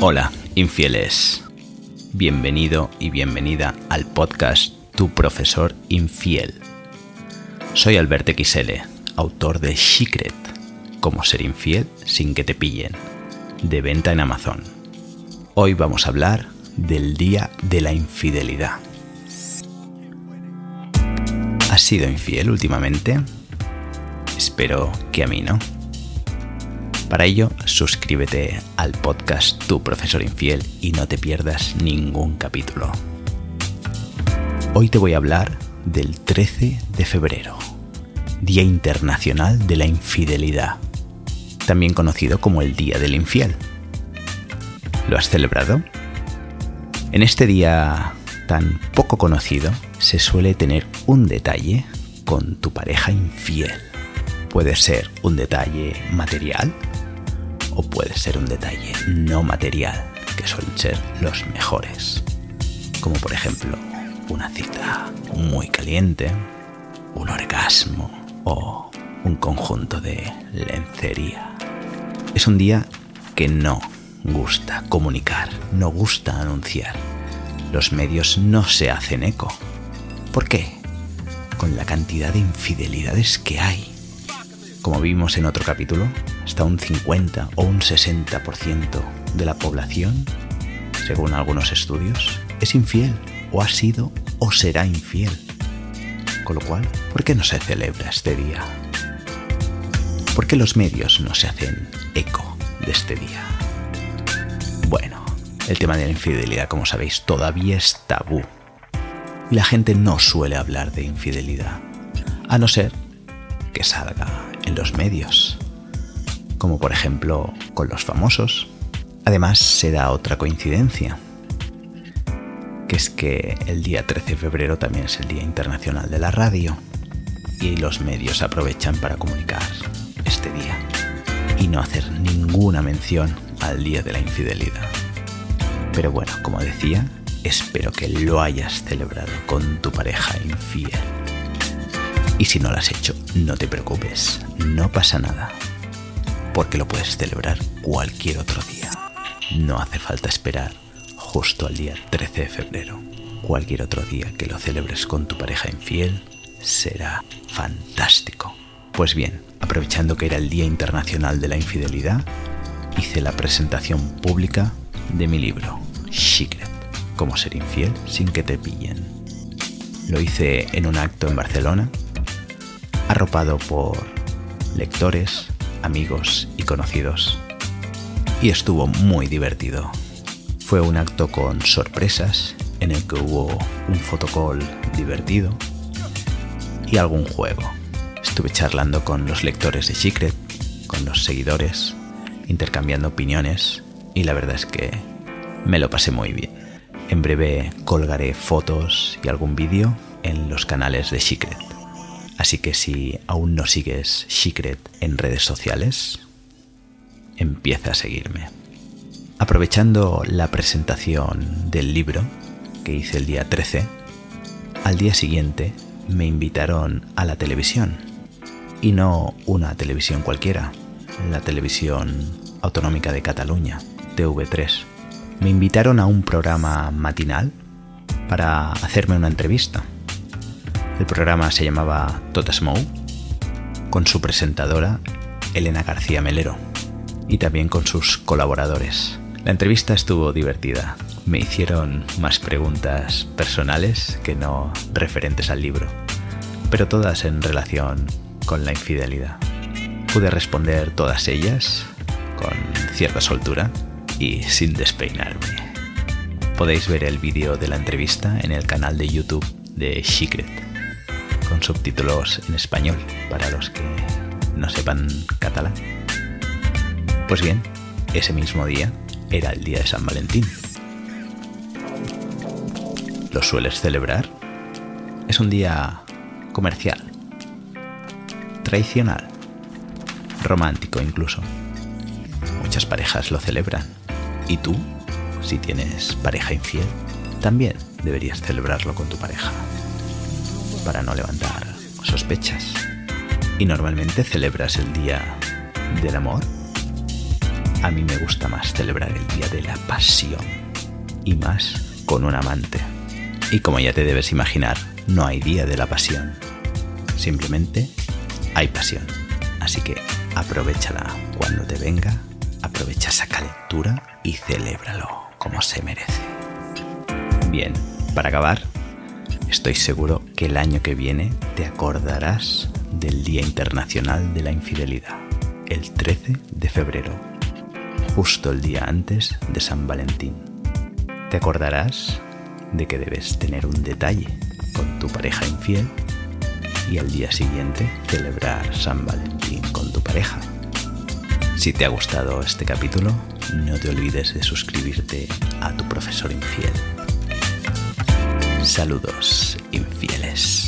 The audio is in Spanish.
Hola, infieles. Bienvenido y bienvenida al podcast Tu profesor infiel. Soy Alberto XL, autor de Secret, Cómo ser infiel sin que te pillen, de venta en Amazon. Hoy vamos a hablar del Día de la Infidelidad. ¿Has sido infiel últimamente? Espero que a mí no. Para ello, suscríbete al podcast Tu Profesor Infiel y no te pierdas ningún capítulo. Hoy te voy a hablar del 13 de febrero, Día Internacional de la Infidelidad, también conocido como el Día del Infiel. ¿Lo has celebrado? En este día tan poco conocido se suele tener un detalle con tu pareja infiel. Puede ser un detalle material o puede ser un detalle no material, que suelen ser los mejores. Como por ejemplo una cita muy caliente, un orgasmo o un conjunto de lencería. Es un día que no gusta comunicar, no gusta anunciar. Los medios no se hacen eco. ¿Por qué? Con la cantidad de infidelidades que hay. Como vimos en otro capítulo, hasta un 50 o un 60% de la población, según algunos estudios, es infiel o ha sido o será infiel. Con lo cual, ¿por qué no se celebra este día? ¿Por qué los medios no se hacen eco de este día? Bueno, el tema de la infidelidad, como sabéis, todavía es tabú. Y la gente no suele hablar de infidelidad, a no ser que salga en los medios, como por ejemplo con los famosos. Además, se da otra coincidencia, que es que el día 13 de febrero también es el Día Internacional de la Radio y los medios aprovechan para comunicar este día y no hacer ninguna mención al Día de la Infidelidad. Pero bueno, como decía, espero que lo hayas celebrado con tu pareja infiel. Y si no lo has hecho, no te preocupes, no pasa nada, porque lo puedes celebrar cualquier otro día. No hace falta esperar justo al día 13 de febrero. Cualquier otro día que lo celebres con tu pareja infiel será fantástico. Pues bien, aprovechando que era el Día Internacional de la Infidelidad, hice la presentación pública de mi libro, Secret, cómo ser infiel sin que te pillen. Lo hice en un acto en Barcelona, arropado por lectores, amigos y conocidos. Y estuvo muy divertido. Fue un acto con sorpresas en el que hubo un fotocall divertido y algún juego. Estuve charlando con los lectores de Secret, con los seguidores, intercambiando opiniones y la verdad es que me lo pasé muy bien. En breve colgaré fotos y algún vídeo en los canales de Secret. Así que si aún no sigues Secret en redes sociales, empieza a seguirme. Aprovechando la presentación del libro que hice el día 13, al día siguiente me invitaron a la televisión. Y no una televisión cualquiera, la televisión autonómica de Cataluña, TV3. Me invitaron a un programa matinal para hacerme una entrevista. El programa se llamaba Tot Smoke, con su presentadora Elena García Melero y también con sus colaboradores. La entrevista estuvo divertida. Me hicieron más preguntas personales que no referentes al libro, pero todas en relación con la infidelidad. Pude responder todas ellas con cierta soltura y sin despeinarme. Podéis ver el vídeo de la entrevista en el canal de YouTube de Secret, con subtítulos en español para los que no sepan catalán. Pues bien, ese mismo día era el día de San Valentín. ¿Lo sueles celebrar? Es un día comercial, tradicional, romántico incluso. Muchas parejas lo celebran. ¿Y tú, si tienes pareja infiel, también deberías celebrarlo con tu pareja? Para no levantar sospechas. ¿Y normalmente celebras el día del amor? a mí me gusta más celebrar el Día de la Pasión. Y más con un amante. Y como ya te debes imaginar, no hay Día de la Pasión. Simplemente hay pasión. Así que aprovechala cuando te venga, aprovecha esa calentura y celébralo como se merece. Bien, para acabar, estoy seguro que el año que viene te acordarás del Día Internacional de la Infidelidad, el 13 de febrero, justo el día antes de San Valentín. Te acordarás de que debes tener un detalle con tu pareja infiel y al día siguiente celebrar San Valentín con tu pareja. Si te ha gustado este capítulo, no te olvides de suscribirte a tu profesor infiel. Saludos infieles.